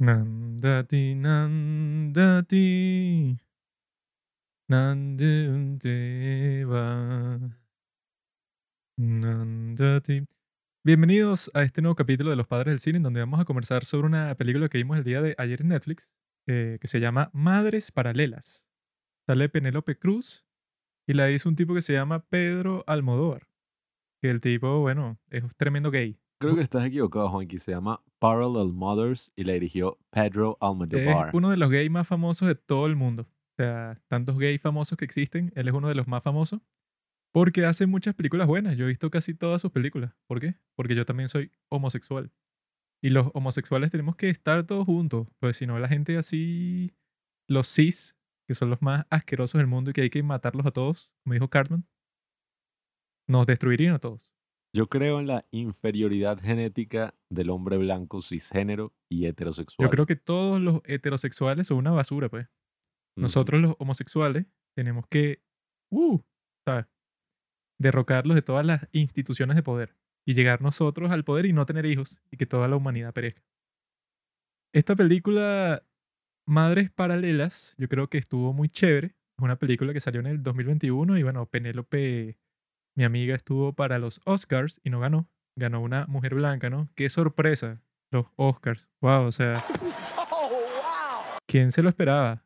Nandati, nandati. Nandati. Bienvenidos a este nuevo capítulo de Los Padres del Cine, en donde vamos a conversar sobre una película que vimos el día de ayer en Netflix, eh, que se llama Madres Paralelas. Sale Penélope Cruz y la hizo un tipo que se llama Pedro Almodóvar. Que el tipo, bueno, es tremendo gay. Creo que estás equivocado, Juanqui. Se llama Parallel Mothers y la dirigió Pedro Es Almodovar. uno de los gays más famosos de todo el mundo. O sea, tantos gays famosos que existen, él es uno de los más famosos. Porque hace muchas películas buenas. Yo he visto casi todas sus películas. ¿Por qué? Porque yo también soy homosexual. Y los homosexuales tenemos que estar todos juntos. Pues si no, la gente así, los cis, que son los más asquerosos del mundo y que hay que matarlos a todos, como dijo Cartman, nos destruirían a todos. Yo creo en la inferioridad genética del hombre blanco cisgénero y heterosexual. Yo creo que todos los heterosexuales son una basura, pues. Nosotros los homosexuales tenemos que, uh, ¿sabes? Derrocarlos de todas las instituciones de poder y llegar nosotros al poder y no tener hijos y que toda la humanidad perezca. Esta película, Madres Paralelas, yo creo que estuvo muy chévere. Es una película que salió en el 2021 y bueno, Penélope, mi amiga, estuvo para los Oscars y no ganó. Ganó una mujer blanca, ¿no? Qué sorpresa, los Oscars. Wow, o sea, ¿quién se lo esperaba?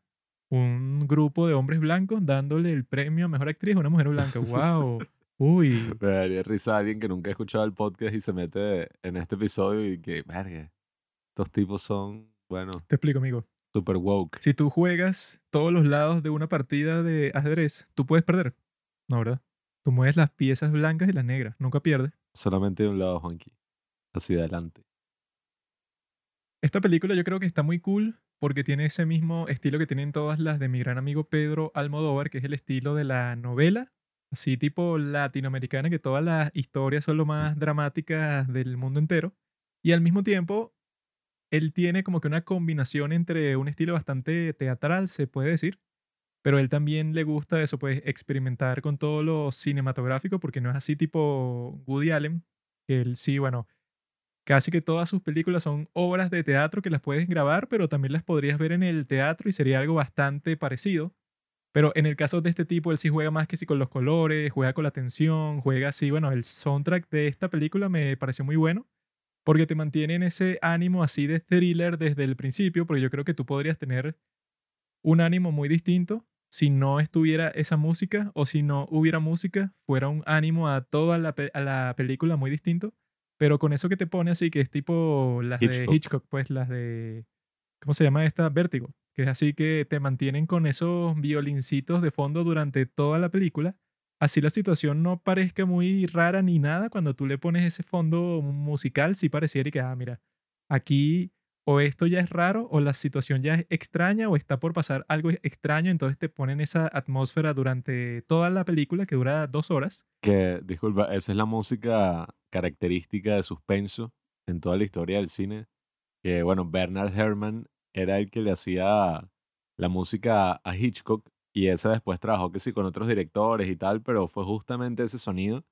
un grupo de hombres blancos dándole el premio a mejor actriz a una mujer blanca. ¡Wow! Uy. Me daría risa a alguien que nunca ha escuchado el podcast y se mete en este episodio y que, verga, estos tipos son, bueno, Te explico, amigo. super woke. Si tú juegas todos los lados de una partida de ajedrez, tú puedes perder. No, ¿verdad? Tú mueves las piezas blancas y las negras. Nunca pierdes. Solamente de un lado, Juanqui. Hacia adelante. Esta película yo creo que está muy cool porque tiene ese mismo estilo que tienen todas las de mi gran amigo Pedro Almodóvar, que es el estilo de la novela, así tipo latinoamericana, que todas las historias son lo más dramáticas del mundo entero. Y al mismo tiempo, él tiene como que una combinación entre un estilo bastante teatral, se puede decir, pero él también le gusta eso, pues experimentar con todo lo cinematográfico, porque no es así tipo Woody Allen, que él sí, bueno, casi que todas sus películas son obras de teatro que las puedes grabar, pero también las podrías ver en el teatro y sería algo bastante parecido. Pero en el caso de este tipo, él sí juega más que sí con los colores, juega con la tensión, juega así. Bueno, el soundtrack de esta película me pareció muy bueno porque te mantiene en ese ánimo así de thriller desde el principio, porque yo creo que tú podrías tener un ánimo muy distinto si no estuviera esa música o si no hubiera música, fuera un ánimo a toda la, pe- a la película muy distinto. Pero con eso que te pone así, que es tipo las de Hitchcock. Hitchcock, pues las de. ¿Cómo se llama esta? Vértigo. Que es así que te mantienen con esos violincitos de fondo durante toda la película. Así la situación no parezca muy rara ni nada. Cuando tú le pones ese fondo musical, sí pareciera y que, ah, mira, aquí o esto ya es raro, o la situación ya es extraña, o está por pasar algo extraño. Entonces te ponen esa atmósfera durante toda la película, que dura dos horas. Que, disculpa, esa es la música característica de suspenso en toda la historia del cine. Que, bueno, Bernard Herrmann era el que le hacía la música a Hitchcock y esa después trabajó que sí con otros directores y tal, pero fue justamente ese sonido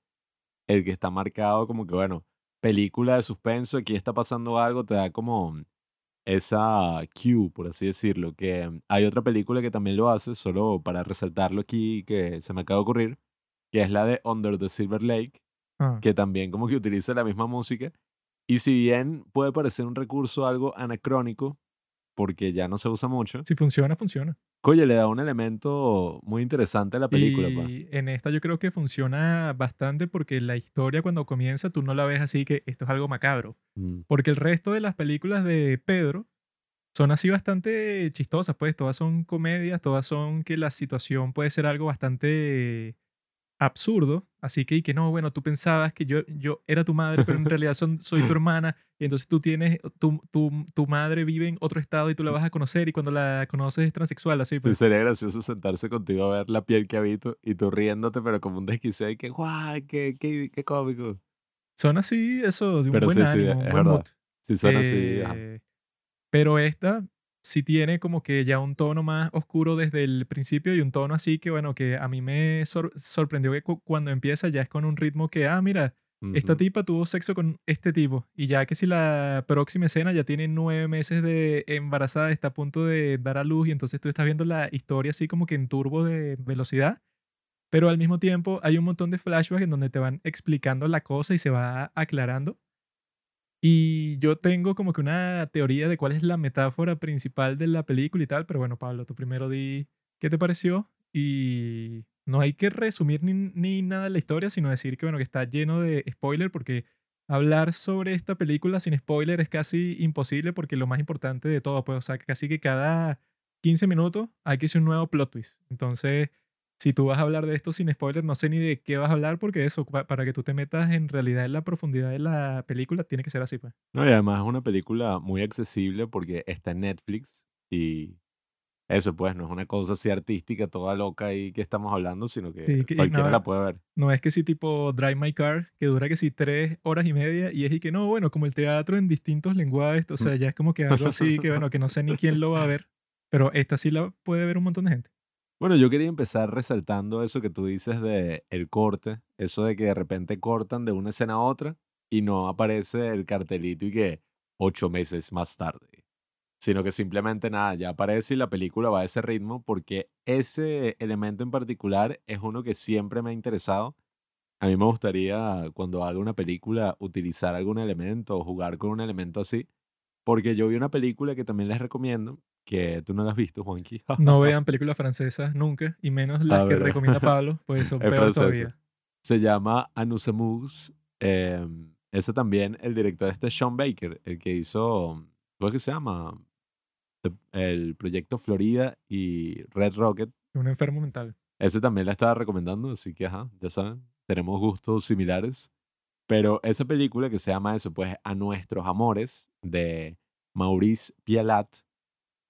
el que está marcado como que, bueno, película de suspenso, aquí está pasando algo, te da como esa cue, por así decirlo, que hay otra película que también lo hace, solo para resaltarlo aquí, que se me acaba de ocurrir, que es la de Under the Silver Lake, Ah, que también como que utiliza la misma música. Y si bien puede parecer un recurso algo anacrónico, porque ya no se usa mucho, si funciona, funciona. oye, le da un elemento muy interesante a la película. pa. Y en esta yo creo que funciona bastante porque la historia cuando comienza tú no la ves así que esto es algo macabro. Mm, Porque el resto de las películas de Pedro son así bastante chistosas, pues todas son comedias, todas son que la situación puede ser algo bastante absurdo. Así que, y que no, bueno, tú pensabas que yo, yo era tu madre, pero en realidad son, soy tu hermana. Y entonces tú tienes, tu, tu, tu madre vive en otro estado y tú la vas a conocer y cuando la conoces es transexual, así Sí, pues. sería gracioso sentarse contigo a ver la piel que habito y tú riéndote, pero como un desquiciado y que, guay, qué, qué, qué cómico. Son así, eso, de un Pero buen sí, sí, ánimo, un es buen verdad. mood. Si suena así, ajá. Eh, pero esta sí tiene como que ya un tono más oscuro desde el principio y un tono así que, bueno, que a mí me sor- sorprendió que cu- cuando empieza ya es con un ritmo que, ah, mira, esta Ujú. tipa tuvo sexo con este tipo y ya que si la próxima escena ya tiene nueve meses de embarazada, está a punto de dar a luz y entonces tú estás viendo la historia así como que en turbo de velocidad, pero al mismo tiempo hay un montón de flashbacks en donde te van explicando la cosa y se va aclarando. Y yo tengo como que una teoría de cuál es la metáfora principal de la película y tal, pero bueno, Pablo, tú primero di qué te pareció y no hay que resumir ni, ni nada de la historia, sino decir que bueno, que está lleno de spoiler porque hablar sobre esta película sin spoiler es casi imposible porque lo más importante de todo, pues, o sea, casi que cada 15 minutos hay que hacer un nuevo plot twist. Entonces, si tú vas a hablar de esto sin spoiler, no sé ni de qué vas a hablar porque eso, pa- para que tú te metas en realidad en la profundidad de la película, tiene que ser así, pues. No, y además es una película muy accesible porque está en Netflix y eso pues no es una cosa así artística toda loca ahí que estamos hablando, sino que Sí, que, cualquiera no, la puede ver. no es que si tipo Drive My Car, que dura que si tres horas y media, y es y que no, bueno, como el teatro en distintos lenguajes, o sea, ya es como que algo así que bueno, que no sé ni quién lo va a ver, pero esta sí la puede ver un montón de gente. Bueno, yo quería empezar resaltando eso que tú dices de el corte, eso de que de repente cortan de una escena a otra y no aparece el cartelito y que ocho meses más tarde, sino que simplemente nada, ya aparece y la película va a ese ritmo porque ese elemento en particular es uno que siempre me ha interesado. A mí me gustaría cuando haga una película utilizar algún elemento o jugar con un elemento así, porque yo vi una película que también les recomiendo, que tú no la has visto, Juanqui. No vean películas francesas nunca, y menos las que recomienda Pablo, pues son peor todavía. Se llama Anousemus. Eh, ese también, el director este es Sean Baker, el que hizo, ¿cómo es que se llama? El proyecto Florida y Red Rocket. Un enfermo mental. Ese también la estaba recomendando, así que, ajá, ya saben, tenemos gustos similares. Pero esa película que se llama eso, pues, A Nuestros Amores, de Maurice Pialat,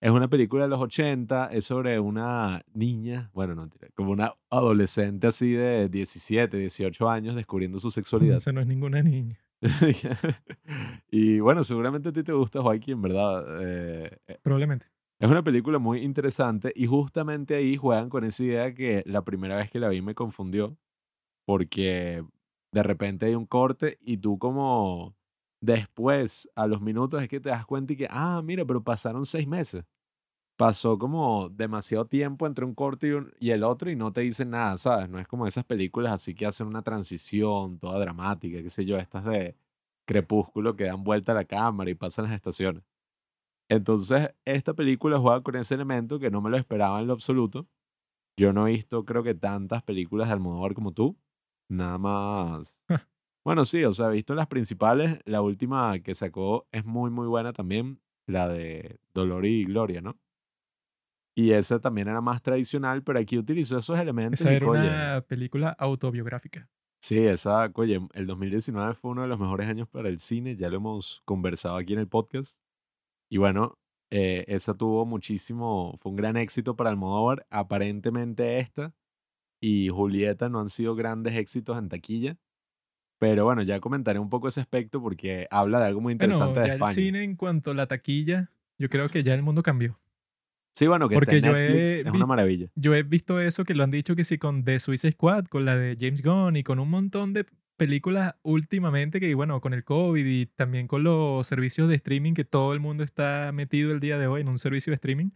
es una película de los 80, es sobre una niña, bueno, no, como una adolescente así de 17, 18 años descubriendo su sexualidad. sea, no es ninguna niña. y bueno, seguramente a ti te gusta Joaquín, ¿verdad? Eh, eh, Probablemente. es una película muy interesante y justamente ahí juegan con esa idea que la primera vez que la vi me confundió porque de repente hay un corte y tú como después, a los minutos es que te das cuenta y que, ah, mira, pero pasaron seis meses. Pasó como demasiado tiempo entre un corte y, el otro y no te dicen nada, ¿sabes? No es como esas películas así que hacen una transición toda dramática, qué sé yo, estas de Crepúsculo que dan vuelta a la cámara y pasan las estaciones. Entonces, esta película juega con ese elemento que no me lo esperaba en lo absoluto. Yo no he visto, creo que tantas películas de Almodóvar como tú. Nada más. Bueno, sí, o sea, he visto las principales. La última que sacó es muy, muy buena también. La de Dolor y Gloria, ¿no? Y esa también era más tradicional, pero aquí utilizó esos elementos Esa y, era coye, una película autobiográfica. Sí, esa, oye, el 2019 fue uno de los mejores años para el cine, ya lo hemos conversado aquí en el podcast. Y bueno, eh, esa tuvo muchísimo, fue un gran éxito para Almodóvar. Aparentemente esta y Julieta no han sido grandes éxitos en taquilla. Pero bueno, ya comentaré un poco ese aspecto porque habla de algo muy interesante Bueno, de ya el España. cine en cuanto a la taquilla, yo creo que ya el mundo cambió. Sí, bueno, que Porque yo Netflix he es una maravilla. Yo he visto eso que lo han dicho que sí con The Suicide Squad, con la de James Gunn y con un montón de películas últimamente que, bueno, con el COVID y también con los servicios de streaming que todo el mundo está metido el día de hoy en un servicio de streaming.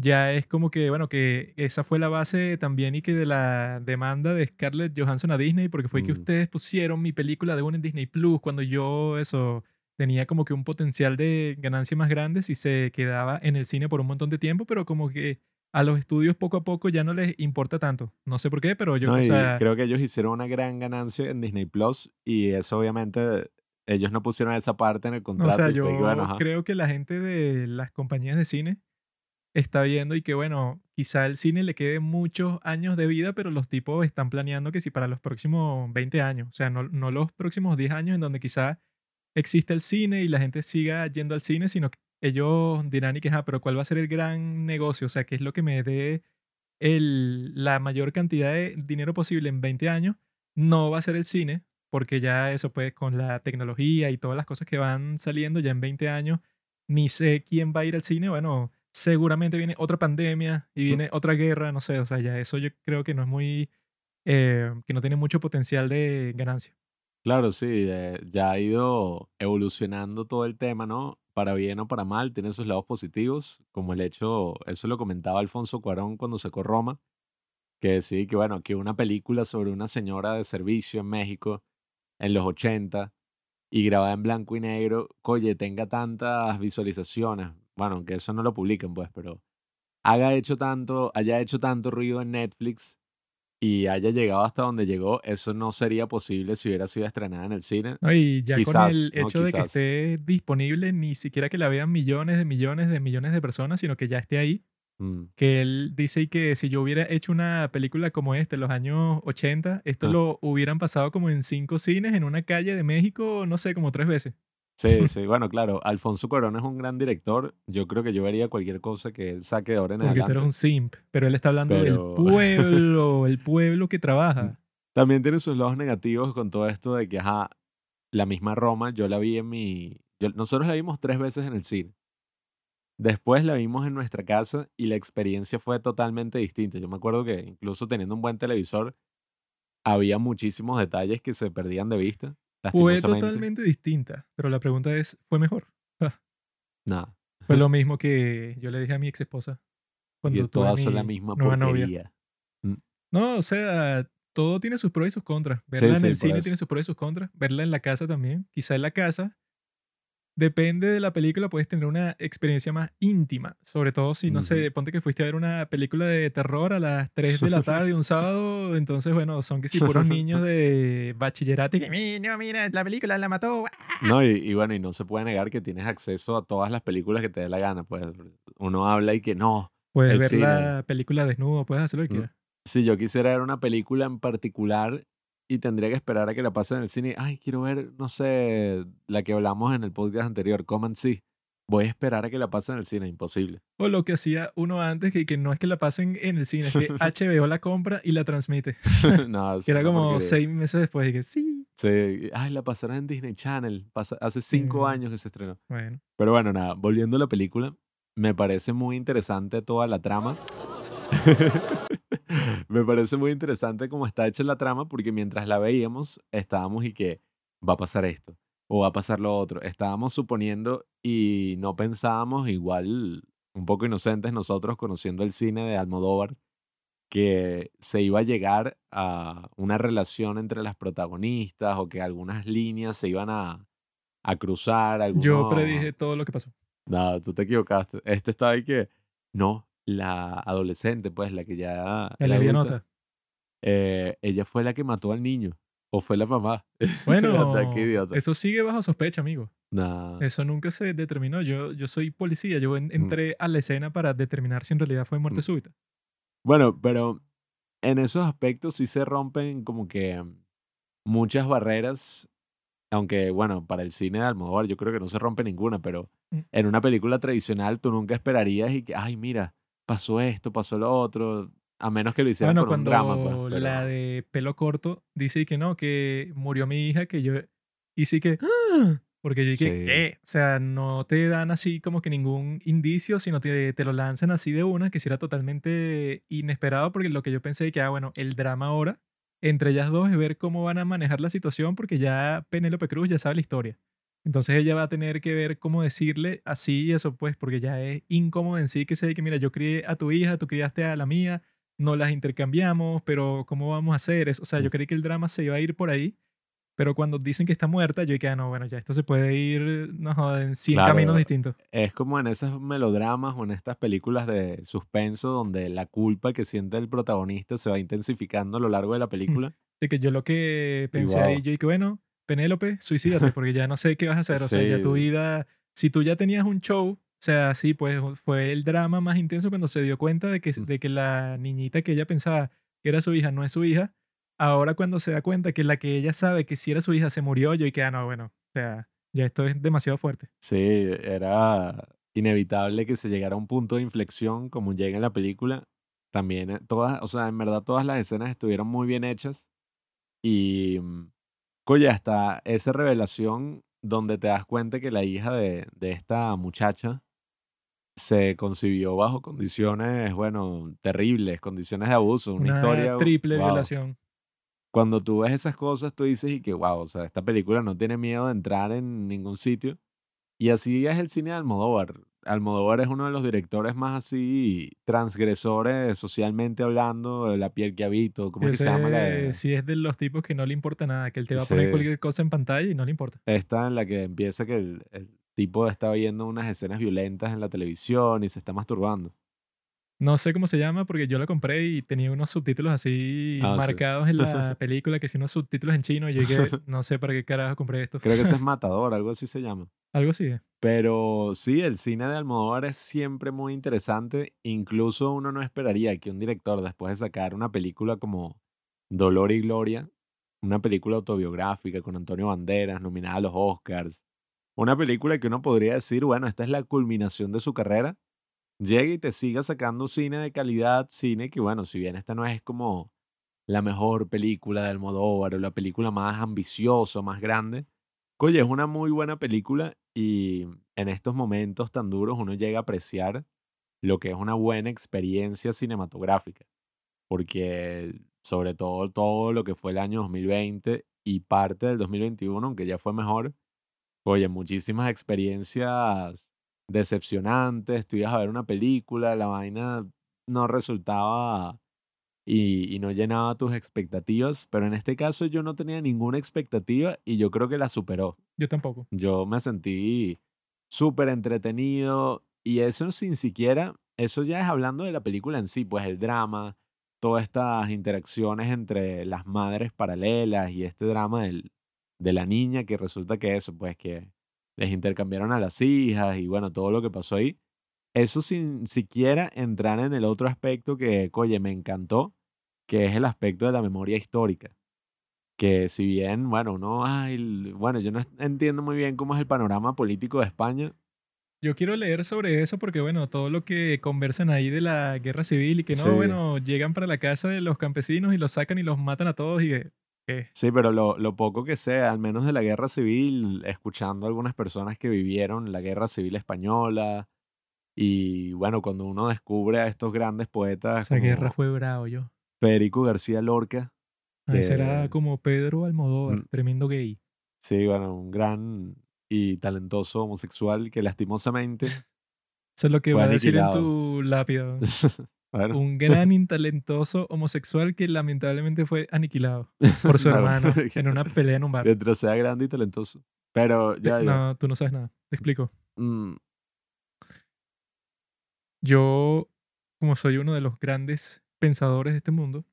Ya es como que, bueno, que esa fue la base también y que de la demanda de Scarlett Johansson a Disney, porque fue que Mm. ustedes pusieron mi película de una en Disney Plus cuando yo, eso, tenía como que un potencial de ganancia más grande si se quedaba en el cine por un montón de tiempo, pero como que a los estudios poco a poco ya no les importa tanto. No sé por qué, pero yo, No, o sea, creo que ellos hicieron una gran ganancia en Disney Plus y eso obviamente ellos no pusieron esa parte en el no, o contrato. sea, que, bueno, yo ajá. creo que la gente de las compañías de cine está viendo y que, bueno, quizá el cine le quede muchos años de vida, pero los tipos están planeando que si para los próximos 20 años, o sea, no, no los próximos 10 años en donde quizá existe el cine y la gente siga yendo al cine, sino que ellos dirán y que, ah, pero ¿cuál va a ser el gran negocio? O sea, ¿qué es lo que me dé el, la mayor cantidad de dinero posible en 20 años? No va a ser el cine, porque ya eso pues con la tecnología y todas las cosas que van saliendo ya en 20 años, ni sé quién va a ir al cine, bueno, seguramente viene otra pandemia y viene otra guerra, no sé, o sea, ya eso yo creo que no es muy, eh, que no tiene mucho potencial de ganancia. Claro, sí, eh, ya ha ido evolucionando todo el tema, ¿no? Para bien o para mal, tiene sus lados positivos, como el hecho, eso lo comentaba Alfonso Cuarón cuando sacó Roma, que sí, que bueno, que una película sobre una señora de servicio en México en los 80 y grabada en blanco y negro, oye, tenga tantas visualizaciones, bueno, aunque eso no lo publiquen, pues, pero haga hecho tanto, haya hecho tanto ruido en Netflix y haya llegado hasta donde llegó, eso no sería posible si hubiera sido estrenada en el cine. ¿no? Y ya con Quizás, el ¿no? hecho de que esté disponible, ni siquiera que la vean millones de millones de millones de personas, sino que ya esté ahí. Mm, Que él dice que si yo hubiera hecho una película como esta en los años 80, esto ah, lo hubieran pasado como en cinco cines en una calle de México, no sé, como tres veces. Sí, sí, bueno, claro, Alfonso Cuarón es un gran director. Yo creo que yo vería cualquier cosa que él saque de ahora en Porque tú eres adelante, un simp, pero él está hablando del pueblo, el pueblo que trabaja. también tiene sus lados negativos con todo esto de que, ajá, la misma Roma, yo la vi en mi... yo- nosotros la vimos tres veces en el cine. Después la vimos en nuestra casa y la experiencia fue totalmente distinta. Yo me acuerdo que incluso teniendo un buen televisor, había muchísimos detalles que se perdían de vista, Fue totalmente distinta, pero la pregunta es, ¿fue mejor? Ah, Nada. Fue lo mismo que yo le dije a mi ex esposa cuando tuve todas son la mi misma nueva novia. porquería. Mm, No, o sea, todo tiene sus pros y sus contras. Sí, Verla en sí, el cine tiene sus pros y sus contras. Verla en la casa también. Quizá en la casa, depende de la película, puedes tener una experiencia más íntima. Sobre todo si, no Ujú. sé, ponte que fuiste a ver una película de terror a las 3 de la tarde un sábado. Entonces, bueno, son que si puros niños de bachillerato y que, "Mi, no, mira, la película la mató. No, y, y bueno, y no se puede negar que tienes acceso a todas las películas que te dé la gana. Pues uno habla y que no, Puedes ver cine. la película desnudo, puedes hacer lo que Mm, quieras. Si yo quisiera ver una película en particular y tendría que esperar a que la pasen en el cine, ay, quiero ver, no sé, la que hablamos en el podcast anterior, Come and See. Voy a esperar a que la pasen en el cine, imposible. O lo que hacía uno antes, que, que no es que la pasen en el cine, es que HBO la compra y la transmite. no, Que era como seis meses después y que sí. Sí, ay, la pasaron en Disney Channel. pasa- hace cinco Mm, años que se estrenó. bueno. Pero bueno, nada, volviendo a la película, me parece muy interesante toda la trama. me parece muy interesante cómo está hecha la trama, porque mientras la veíamos, estábamos y que va a pasar esto, o va a pasar lo otro. Estábamos suponiendo y no pensábamos, igual, un poco inocentes nosotros, conociendo el cine de Almodóvar, que se iba a llegar a una relación entre las protagonistas o que algunas líneas se iban a, a cruzar, Yo predije todo lo que pasó. No, tú te equivocaste. Este está ahí que... No, la adolescente, pues, la que ya La adulta, eh, ella fue la que mató al niño. O fue la mamá. Bueno, eso sigue bajo sospecha, amigo. Nah. Eso nunca se determinó. Yo, yo soy policía. Yo en- Mm, entré a la escena para determinar si en realidad fue mm. muerte súbita. Bueno, pero en esos aspectos sí se rompen como que muchas barreras. Aunque, bueno, para el cine de Almodóvar yo creo que no se rompe ninguna, pero Mm. en una película tradicional tú nunca esperarías y que, ay, mira, pasó esto, pasó lo otro, a menos que lo hicieran Bueno, por un drama, pues, cuando la pero... de pelo corto dice que no, que murió mi hija, que yo. Y sí que. ¡ah! Porque yo dije, Sí. ¿qué? O sea, no te dan así como que ningún indicio, sino te, te lo lanzan así de una, que sí era totalmente inesperado, porque lo que yo pensé que, ah, bueno, el drama ahora entre ellas dos es ver cómo van a manejar la situación, porque ya Penélope Cruz ya sabe la historia. Entonces ella va a tener que ver cómo decirle así y eso, pues, porque ya es incómodo en sí que se que, mira, yo crié a tu hija, tú criaste a la mía, no las intercambiamos, pero ¿cómo vamos a hacer eso? O sea, yo creí que el drama se iba a ir por ahí, pero cuando dicen que está muerta, yo dije, ah, no, bueno, ya esto se puede ir, no joda, en 100 caminos distintos. es como en esos melodramas o en estas películas de suspenso donde la culpa que siente el protagonista se va intensificando a lo largo de la Mm. película. Así que yo lo que Y pensé ahí, wow. yo dije, bueno, Penélope, suicídate, porque ya no sé qué vas a hacer. O sea, ya tu Sí, vida, si tú ya tenías un show, o sea, sí, pues fue el drama más intenso cuando se dio cuenta de que, mm, de que la niñita que ella pensaba que era su hija no es su hija. Ahora cuando se da cuenta que la que ella sabe que si era su hija se murió, yo dije, ah, no, bueno, o sea, ya esto es demasiado fuerte. sí, era inevitable que se llegara a un punto de inflexión como llega en la película. También eh, todas, o sea, en verdad todas las escenas estuvieron muy bien hechas y, mm, oye, hasta esa revelación donde te das cuenta que la hija de, de esta muchacha se concibió bajo condiciones, bueno, terribles, condiciones de abuso, una Una historia, triple wow. violación. cuando tú ves esas cosas, tú dices y que, wow, o sea, esta película no tiene miedo de entrar en ningún sitio. Y así es el cine de Almodóvar. Almodóvar es uno de los directores más así transgresores socialmente hablando, de la piel que habito, ¿cómo que se llama? La sí es de los tipos que no le importa nada, que él te va a poner Sí. cualquier cosa en pantalla y no le importa. Esta en la que empieza que el, el tipo está viendo unas escenas violentas en la televisión y se está masturbando. No sé cómo se llama porque yo la compré y tenía unos subtítulos así Ah, sí. marcados en la película, que si unos subtítulos en chino y dije, no sé para qué carajo compré esto. Creo que ese es Matador, algo así se llama. Algo así. Pero sí, el cine de Almodóvar es siempre muy interesante. Incluso uno no esperaría que un director, después de sacar una película como Dolor y Gloria, una película autobiográfica con Antonio Banderas, nominada a los Oscars, una película que uno podría decir, bueno, esta es la culminación de su carrera, llegue y te siga sacando cine de calidad, cine que, bueno, si bien esta no es como la mejor película de Almodóvar o la película más ambiciosa, más grande, Oye, es una muy buena película y en estos momentos tan duros uno llega a apreciar lo que es una buena experiencia cinematográfica, porque sobre todo todo lo que fue el año 2020 y parte del 2021, aunque ya fue mejor, oye, muchísimas experiencias decepcionantes, tú ibas a ver una película, la vaina no resultaba y, y no llenaba tus expectativas, pero en este caso yo no tenía ninguna expectativa y yo creo que la superó. Yo tampoco. Yo me sentí súper entretenido y eso sin siquiera, eso ya es hablando de la película en sí, pues el drama, todas estas interacciones entre las madres paralelas y este drama del, de la niña que resulta que eso, pues que les intercambiaron a las hijas y bueno, todo lo que pasó ahí. Eso sin siquiera entrar en el otro aspecto que, oye, me encantó, que es el aspecto de la memoria histórica que si bien, bueno, no, ay, bueno, yo no entiendo muy bien cómo es el panorama político de España. Yo quiero leer sobre eso porque, bueno, todo lo que conversan ahí de la guerra civil y que no, Sí. bueno, llegan para la casa de los campesinos y los sacan y los matan a todos y. Sí, pero lo, lo poco que sé, al menos de la guerra civil, escuchando a algunas personas que vivieron la guerra civil española, y bueno, cuando uno descubre a estos grandes poetas Esa guerra fue bravo yo. Federico García Lorca, Ah, que como Pedro Almodóvar, mm, tremendo gay. sí, bueno, un gran y talentoso homosexual que lastimosamente Eso es lo que va a decir en tu lápida. Bueno, Un gran y talentoso homosexual que lamentablemente fue aniquilado por su hermano en una pelea en un bar. mientras sea grande y talentoso. Pero ya. No, tú no sabes nada. Te explico. mm, Yo, como soy uno de los grandes pensadores de este mundo,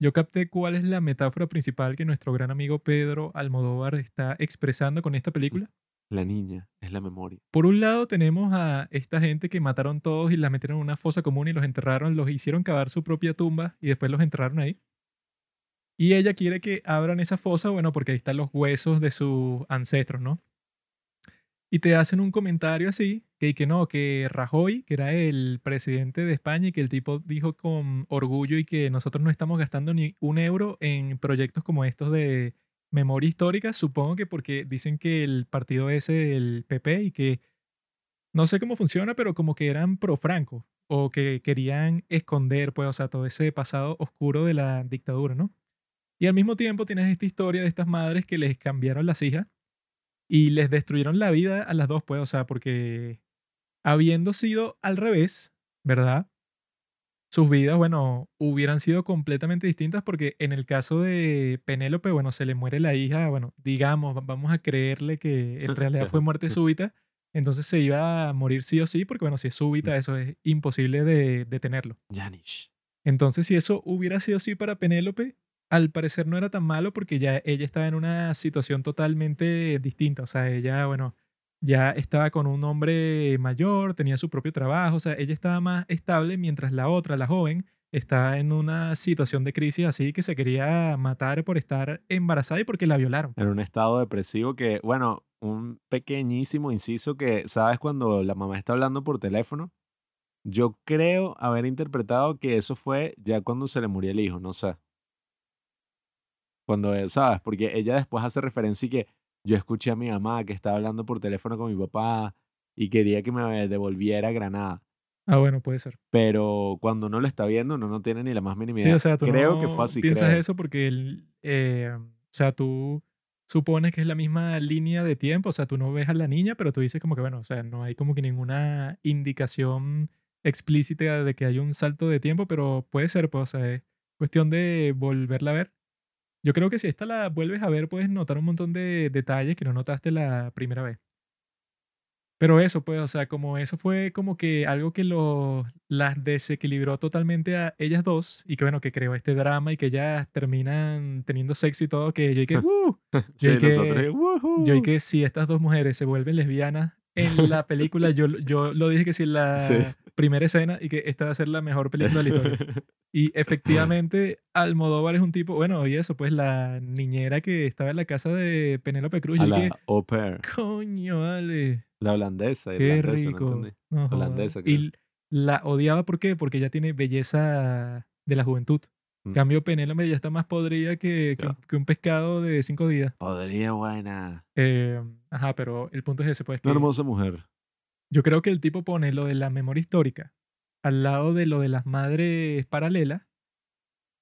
yo capté cuál es la metáfora principal que nuestro gran amigo Pedro Almodóvar está expresando con esta película. La niña es la memoria. Por un lado tenemos a esta gente que mataron todos y la metieron en una fosa común y los enterraron, los hicieron cavar su propia tumba y después los enterraron ahí. Y ella quiere que abran esa fosa, bueno, porque ahí están los huesos de sus ancestros, ¿no? Y te hacen un comentario así, que, que no, que Rajoy, que era el presidente de España, y que el tipo dijo con orgullo y que nosotros no estamos gastando ni un euro en proyectos como estos de memoria histórica, supongo que porque dicen que el partido ese, el PP, y que no sé cómo funciona, pero como que eran pro Franco, o que querían esconder, pues, o sea, todo ese pasado oscuro de la dictadura, ¿no? Y al mismo tiempo tienes esta historia de estas madres que les cambiaron las hijas y les destruyeron la vida a las dos, pues, o sea, porque habiendo sido al revés, ¿verdad? Sus vidas, bueno, hubieran sido completamente distintas porque en el caso de Penélope, bueno, se le muere la hija, bueno, digamos, va- vamos a creerle que en realidad fue muerte súbita, entonces se iba a morir sí o sí, porque bueno, si es súbita, eso es imposible de detenerlo. Janish. Entonces, si eso hubiera sido así para Penélope, al parecer no era tan malo porque ya ella estaba en una situación totalmente distinta. O sea, ella, bueno, ya estaba con un hombre mayor, tenía su propio trabajo, o sea, ella estaba más estable mientras la otra, la joven, está en una situación de crisis así que se quería matar por estar embarazada y porque la violaron. En un estado depresivo que, bueno, un pequeñísimo inciso que, ¿sabes? Cuando la mamá está hablando por teléfono, yo creo haber interpretado que eso fue ya cuando se le murió el hijo, no sé. Cuando, eh, ¿sabes? Porque ella después hace referencia y que yo escuché a mi mamá que estaba hablando por teléfono con mi papá y quería que me devolviera a Granada. Ah, bueno, puede ser. Pero cuando uno lo está viendo, uno no tiene ni la más mínima Sí, idea. o sea, tú Creo que fue no así, piensas creo. eso porque, el, eh, o sea, tú supones que es la misma línea de tiempo, o sea, tú no ves a la niña, pero tú dices como que, bueno, o sea, no hay como que ninguna indicación explícita de que hay un salto de tiempo, pero puede ser, pues, o sea, es cuestión de volverla a ver. Yo creo que si esta la vuelves a ver, puedes notar un montón de detalles que no notaste la primera vez. Pero eso, pues, o sea, como eso fue como que algo que los, las desequilibró totalmente a ellas dos y que bueno, que creó este drama y que ellas terminan teniendo sexo y todo, que yo y que, ¡uh! Sí, Yo nosotros, y, yo y que si estas dos mujeres se vuelven lesbianas en la película, yo, yo lo dije que si en Sí. la primera escena y que esta va a ser la mejor película de la historia. Y efectivamente, Almodóvar es un tipo, bueno, y eso, pues la niñera que estaba en la casa de Penélope Cruz, A y que, la au pair, coño, vale. la holandesa, Qué irlandesa, no rico. entendí. No jodas. Holandesa, creo. Y la odiaba, ¿por qué? Porque ella tiene belleza de la juventud. Mm. cambio, Penélope ya está más podrida que, que, un- que un pescado de cinco días. Podría buena. Eh, ajá, pero el punto es ese, pues Una hermosa mujer. yo creo que el tipo pone lo de la memoria histórica al lado de lo de las madres paralelas,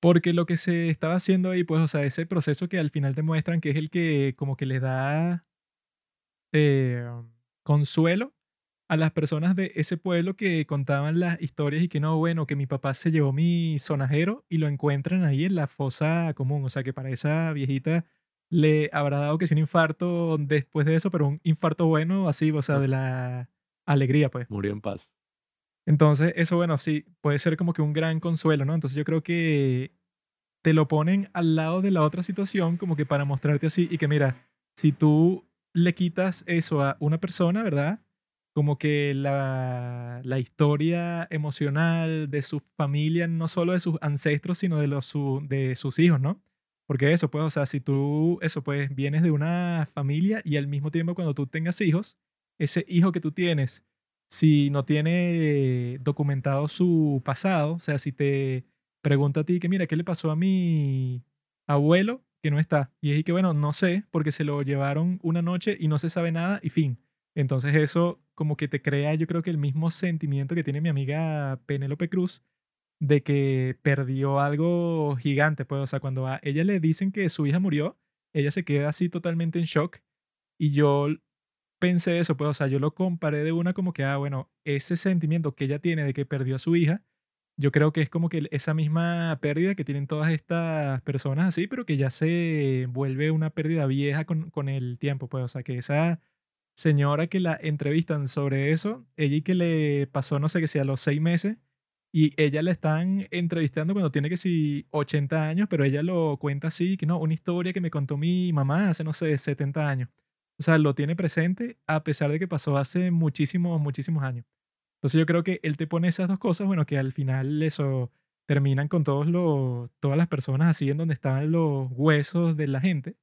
porque lo que se estaba haciendo ahí, pues, o sea, ese proceso que al final te muestran que es el que como que les da eh, consuelo a las personas de ese pueblo que contaban las historias y que no, bueno, que mi papá se llevó mi sonajero y lo encuentran ahí en la fosa común. O sea, que para esa viejita le habrá dado que sí un infarto después de eso, pero un infarto bueno, así, o sea, de la alegría, pues. Murió en paz. Entonces, eso, bueno, sí, puede ser como que un gran consuelo, ¿no? Entonces yo creo que te lo ponen al lado de la otra situación como que para mostrarte así y que mira, si tú le quitas eso a una persona, ¿verdad? Como que la, la historia emocional de su familia, no solo de sus ancestros, sino de, los, su- de sus hijos, ¿no? Porque eso, pues, o sea, si tú, eso, pues, vienes de una familia y al mismo tiempo cuando tú tengas hijos, ese hijo que tú tienes, si no tiene documentado su pasado, o sea, si te pregunta a ti que, mira, ¿qué le pasó a mi abuelo que no está? Y es que, bueno, no sé, porque se lo llevaron una noche y no se sabe nada y fin. Entonces eso como que te crea, yo creo que el mismo sentimiento que tiene mi amiga Penélope Cruz de que perdió algo gigante, pues, o sea, cuando a ella le dicen que su hija murió, ella se queda así totalmente en shock y yo pensé eso, pues, o sea, yo lo comparé de una como que, ah, bueno, ese sentimiento que ella tiene de que perdió a su hija, yo creo que es como que esa misma pérdida que tienen todas estas personas así, pero que ya se vuelve una pérdida vieja con, con el tiempo, pues, o sea, que esa señora que la entrevistan sobre eso, ella y que le pasó, no sé, que sea los seis meses, y ella la están entrevistando cuando tiene que si 80 años, pero ella lo cuenta así, que no, una historia que me contó mi mamá hace, no sé, 70 años. O sea, lo tiene presente a pesar de que pasó hace muchísimos, muchísimos años. Entonces yo creo que él te pone esas dos cosas, bueno, que al final eso terminan con todos los, todas las personas así en donde estaban los huesos de la gente.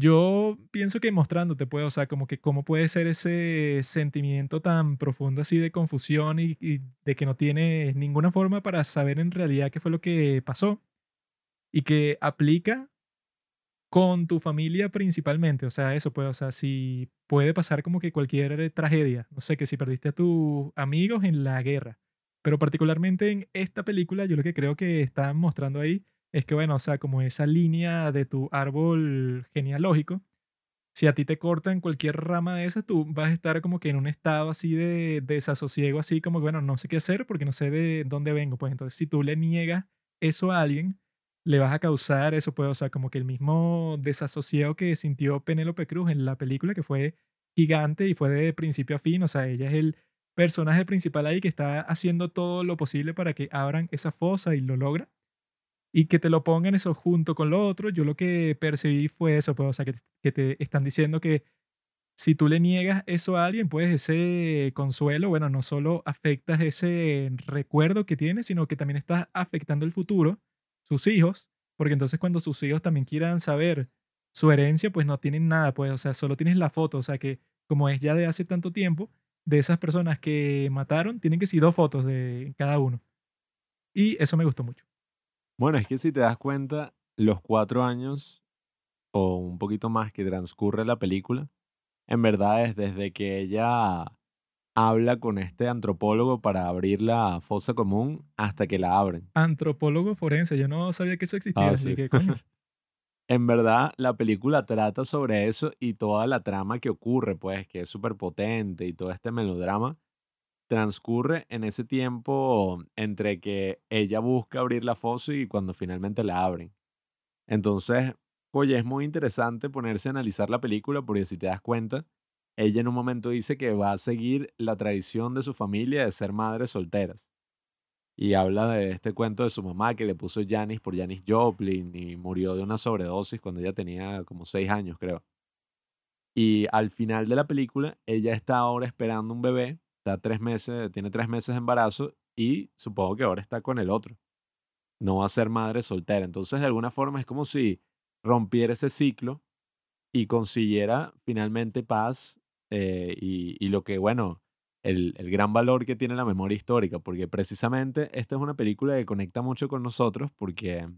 Yo pienso que mostrándote, pues, o sea, como que cómo puede ser ese sentimiento tan profundo así de confusión y, y de que no tienes ninguna forma para saber en realidad qué fue lo que pasó y que aplica con tu familia principalmente, o sea, eso puede, o si puede pasar como que cualquier tragedia, no sé, que si perdiste a tus amigos en la guerra, pero particularmente en esta película, yo lo que creo que están mostrando ahí es que, bueno, o sea, como esa línea de tu árbol genealógico, si a ti te cortan cualquier rama de esa, tú vas a estar como que en un estado así de desasosiego, así como, que, bueno, no sé qué hacer porque no sé de dónde vengo, pues entonces si tú le niegas eso a alguien, le vas a causar eso, pues, o sea, como que el mismo desasosiego que sintió Penélope Cruz en la película, que fue gigante y fue de principio a fin, o sea, ella es el personaje principal ahí que está haciendo todo lo posible para que abran esa fosa y lo logra. Y que te lo pongan eso junto con lo otro, yo lo que percibí fue eso, pues, o sea, que, que te están diciendo que si tú le niegas eso a alguien, pues ese consuelo, bueno, no solo afectas ese recuerdo que tiene, sino que también estás afectando el futuro, sus hijos, porque entonces cuando sus hijos también quieran saber su herencia, pues no tienen nada, pues, o sea, solo tienes la foto, o sea, que como es ya de hace tanto tiempo, de esas personas que mataron, tienen que ser dos fotos de cada uno. Y eso me gustó mucho. Bueno, es que si te das cuenta, los cuatro años o un poquito más que transcurre la película, en verdad es desde que ella habla con este antropólogo para abrir la fosa común hasta que la abren. Antropólogo forense, yo no sabía que eso existía, Ah, así sí. que coño. En verdad, la película trata sobre eso y toda la trama que ocurre, pues, que es súper potente y todo este melodrama, transcurre en ese tiempo entre que ella busca abrir la fosa y cuando finalmente la abren. Entonces, oye, es muy interesante ponerse a analizar la película porque si te das cuenta, ella en un momento dice que va a seguir la tradición de su familia de ser madres solteras. Y habla de este cuento de su mamá que le puso Janis por Janis Joplin y murió de una sobredosis cuando ella tenía como seis años, creo. Y al final de la película, ella está ahora esperando un bebé, está tres meses, tiene tres meses de embarazo y supongo que ahora está con el otro. No va a ser madre soltera. Entonces, de alguna forma, es como si rompiera ese ciclo y consiguiera finalmente paz eh, y, y lo que, bueno, el, el gran valor que tiene la memoria histórica, porque precisamente esta es una película que conecta mucho con nosotros, porque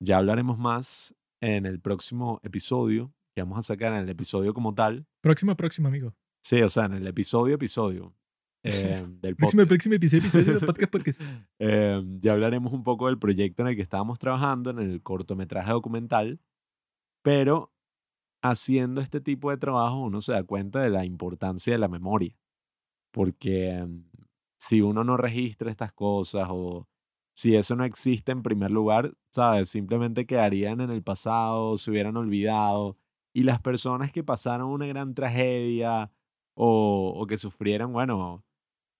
ya hablaremos más en el próximo episodio, que vamos a sacar en el episodio como tal. Próximo, próximo, amigo. Sí, o sea, en el episodio, episodio eh, del Próximo, próximo episodio, episodio de podcast, podcast. Eh, ya hablaremos un poco del proyecto en el que estábamos trabajando, en el cortometraje documental, pero haciendo este tipo de trabajo uno se da cuenta de la importancia de la memoria, porque mm, si uno no registra estas cosas o si eso no existe en primer lugar, ¿sabes? Simplemente quedarían en el pasado, se hubieran olvidado y las personas que pasaron una gran tragedia o, o que sufrieran, bueno,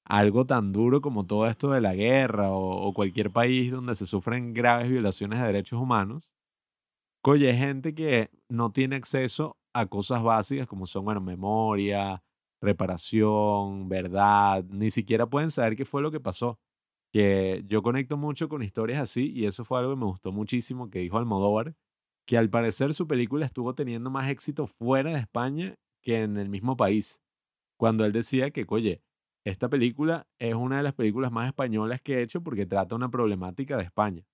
algo tan duro como todo esto de la guerra o, cualquier país donde se sufren graves violaciones de derechos humanos, oye, hay gente que no tiene acceso a cosas básicas como son, bueno, memoria, reparación, verdad, ni siquiera pueden saber qué fue lo que pasó. Que yo conecto mucho con historias así y eso fue algo que me gustó muchísimo que dijo Almodóvar, que al parecer su película estuvo teniendo más éxito fuera de España que en el mismo país cuando él decía que, oye, esta película es una de las películas más españolas que he hecho porque trata una problemática de España.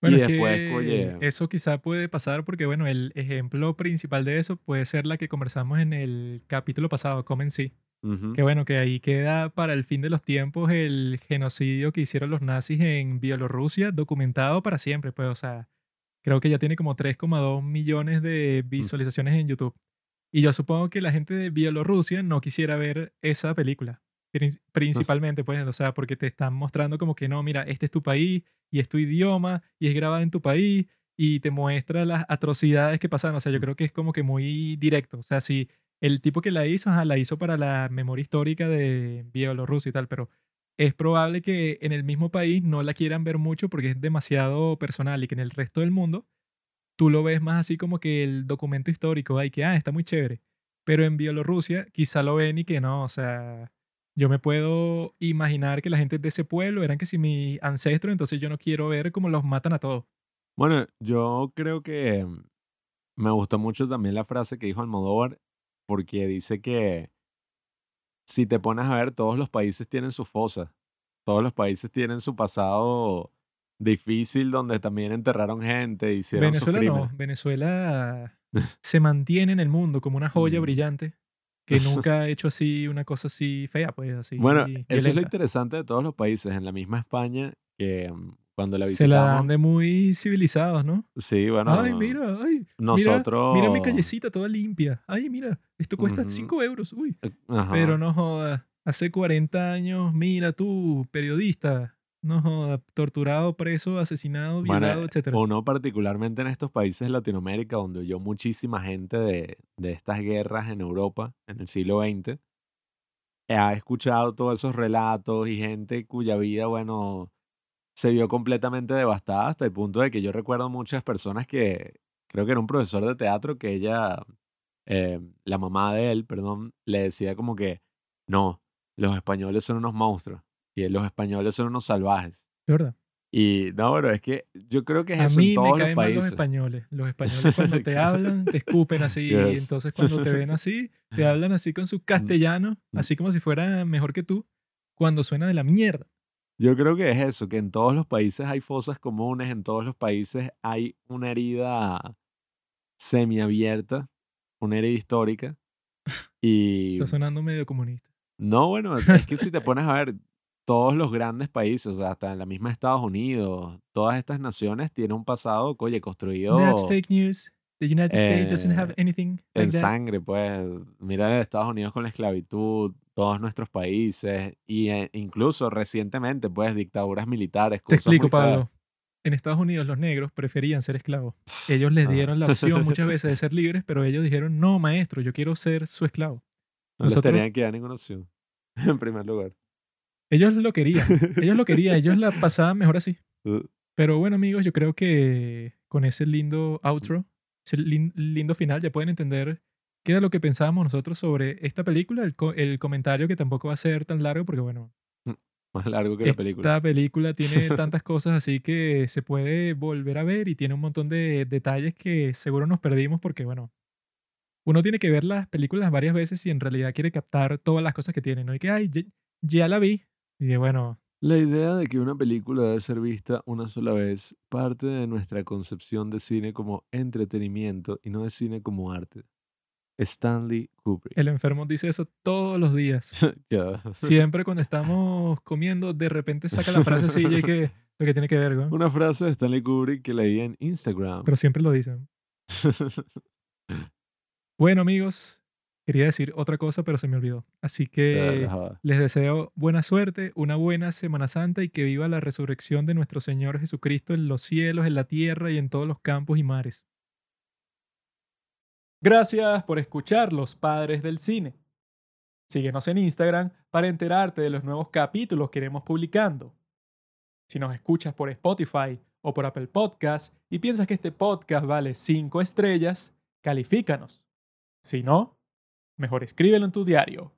Bueno, y es después, que oye, eso quizá puede pasar porque, bueno, el ejemplo principal de eso puede ser la que conversamos en el capítulo pasado, Comen Sí. ujú, Que bueno, que ahí queda para el fin de los tiempos el genocidio que hicieron los nazis en Bielorrusia, documentado para siempre, pues, o sea, creo que ya tiene como 3,2 millones de mm, visualizaciones en YouTube. Y yo supongo que la gente de Bielorrusia no quisiera ver esa película, principalmente, pues, o sea, porque te están mostrando como que no, mira, este es tu país y es tu idioma y es grabada en tu país y te muestra las atrocidades que pasaron. O sea, yo creo que es como que muy directo. O sea, si el tipo que la hizo, ajá, la hizo para la memoria histórica de Bielorrusia y tal, pero es probable que en el mismo país no la quieran ver mucho porque es demasiado personal y que en el resto del mundo tú lo ves más así como que el documento histórico, ay, que, ah, está muy chévere. Pero en Bielorrusia quizá lo ven y que no, o sea, yo me puedo imaginar que la gente de ese pueblo eran que si mis ancestros, entonces yo no quiero ver cómo los matan a todos. Bueno, yo creo que mm, me gustó mucho también la frase que dijo Almodóvar porque dice que si te pones a ver, todos los países tienen sus fosas, todos los países tienen su pasado difícil donde también enterraron gente, hicieron sus Venezuela no. Venezuela se mantiene en el mundo como una joya brillante que nunca ha hecho así una cosa así fea, pues así Bueno, eso es lo interesante de todos los países. En la misma España, que mm, cuando la Se la dan visitamos, de muy civilizados, ¿no? sí, Ay, bueno, mira, ay, mira, mira mi nosotros, callecita toda limpia. Ay, mira, esto cuesta ujú, 5 euros, uy. eh, Pero no joda, hace 40 años, mira tú, periodista, no torturado, preso, asesinado, violado, eh, etcétera. uno particularmente en estos países de Latinoamérica, donde oyó muchísima gente de, de estas guerras en Europa en el siglo XX, ha escuchado todos esos relatos y gente cuya vida, bueno, se vio completamente devastada hasta el punto de que yo recuerdo muchas personas que, creo que era un profesor de teatro que ella, eh, la mamá de él, perdón, le decía como que, no, los españoles son unos monstruos y los españoles son unos salvajes. ¿De verdad? Y no, pero es que yo creo que es A eso en mí me todos los caen mal los países. españoles. Los españoles cuando te hablan, te escupen así. Y Yes. entonces cuando te ven así, te hablan así con su Mm, castellano, mm. así como si fuera mejor que tú, cuando suena de la mierda. Yo creo que es eso, que en todos los países hay fosas comunes, en todos los países hay una herida semiabierta, una herida histórica. Y Está sonando medio comunista. No, bueno, es que si te pones a ver todos los grandes países, o sea, hasta en la misma Estados Unidos, todas estas naciones tienen un pasado, oye, That's construido fake news. The United States doesn't have eh, anything en that. sangre, pues. Mira Estados Unidos con la esclavitud, todos nuestros países, y eh, incluso recientemente, pues, dictaduras militares, Te explico, feas. Pablo. En Estados Unidos los negros preferían ser esclavos. Ellos les dieron la opción muchas veces de ser libres, pero ellos dijeron, no, maestro, yo quiero ser su esclavo. No les tenían que dar ninguna opción, en primer lugar. Ellos lo querían, ellos lo querían, ellos la pasaban mejor así. Uh, Pero bueno, amigos, yo creo que con ese lindo outro, ese lin- lindo final, ya pueden entender qué era lo que pensábamos nosotros sobre esta película. El, el comentario que tampoco va a ser tan largo porque, bueno, Más largo que la película. esta película tiene tantas cosas así que se puede volver a ver y tiene un montón de detalles que seguro nos perdimos porque, bueno, uno tiene que ver las películas varias veces y en realidad quiere captar todas las cosas que tiene, ¿no? Y que, ay, ya, ya la vi. Y bueno, La idea de que una película debe ser vista una sola vez parte de nuestra concepción de cine como entretenimiento y no de cine como arte. Stanley Kubrick. el enfermo dice eso todos los días. Siempre cuando estamos comiendo, de repente saca la frase así y que lo que tiene que ver, güey. Una frase de Stanley Kubrick que leí en Instagram. Pero siempre lo dicen. Bueno, amigos, quería decir otra cosa, pero se me olvidó. Así que Ajá. les deseo buena suerte, una buena Semana Santa y que viva la resurrección de nuestro Señor Jesucristo en los cielos, en la tierra y en todos los campos y mares. Gracias por escuchar Los Padres del Cine. Síguenos en Instagram para enterarte de los nuevos capítulos que iremos publicando. Si nos escuchas por Spotify o por Apple Podcast y piensas que este podcast vale 5 estrellas, califícanos. Si no, mejor escríbelo en tu diario.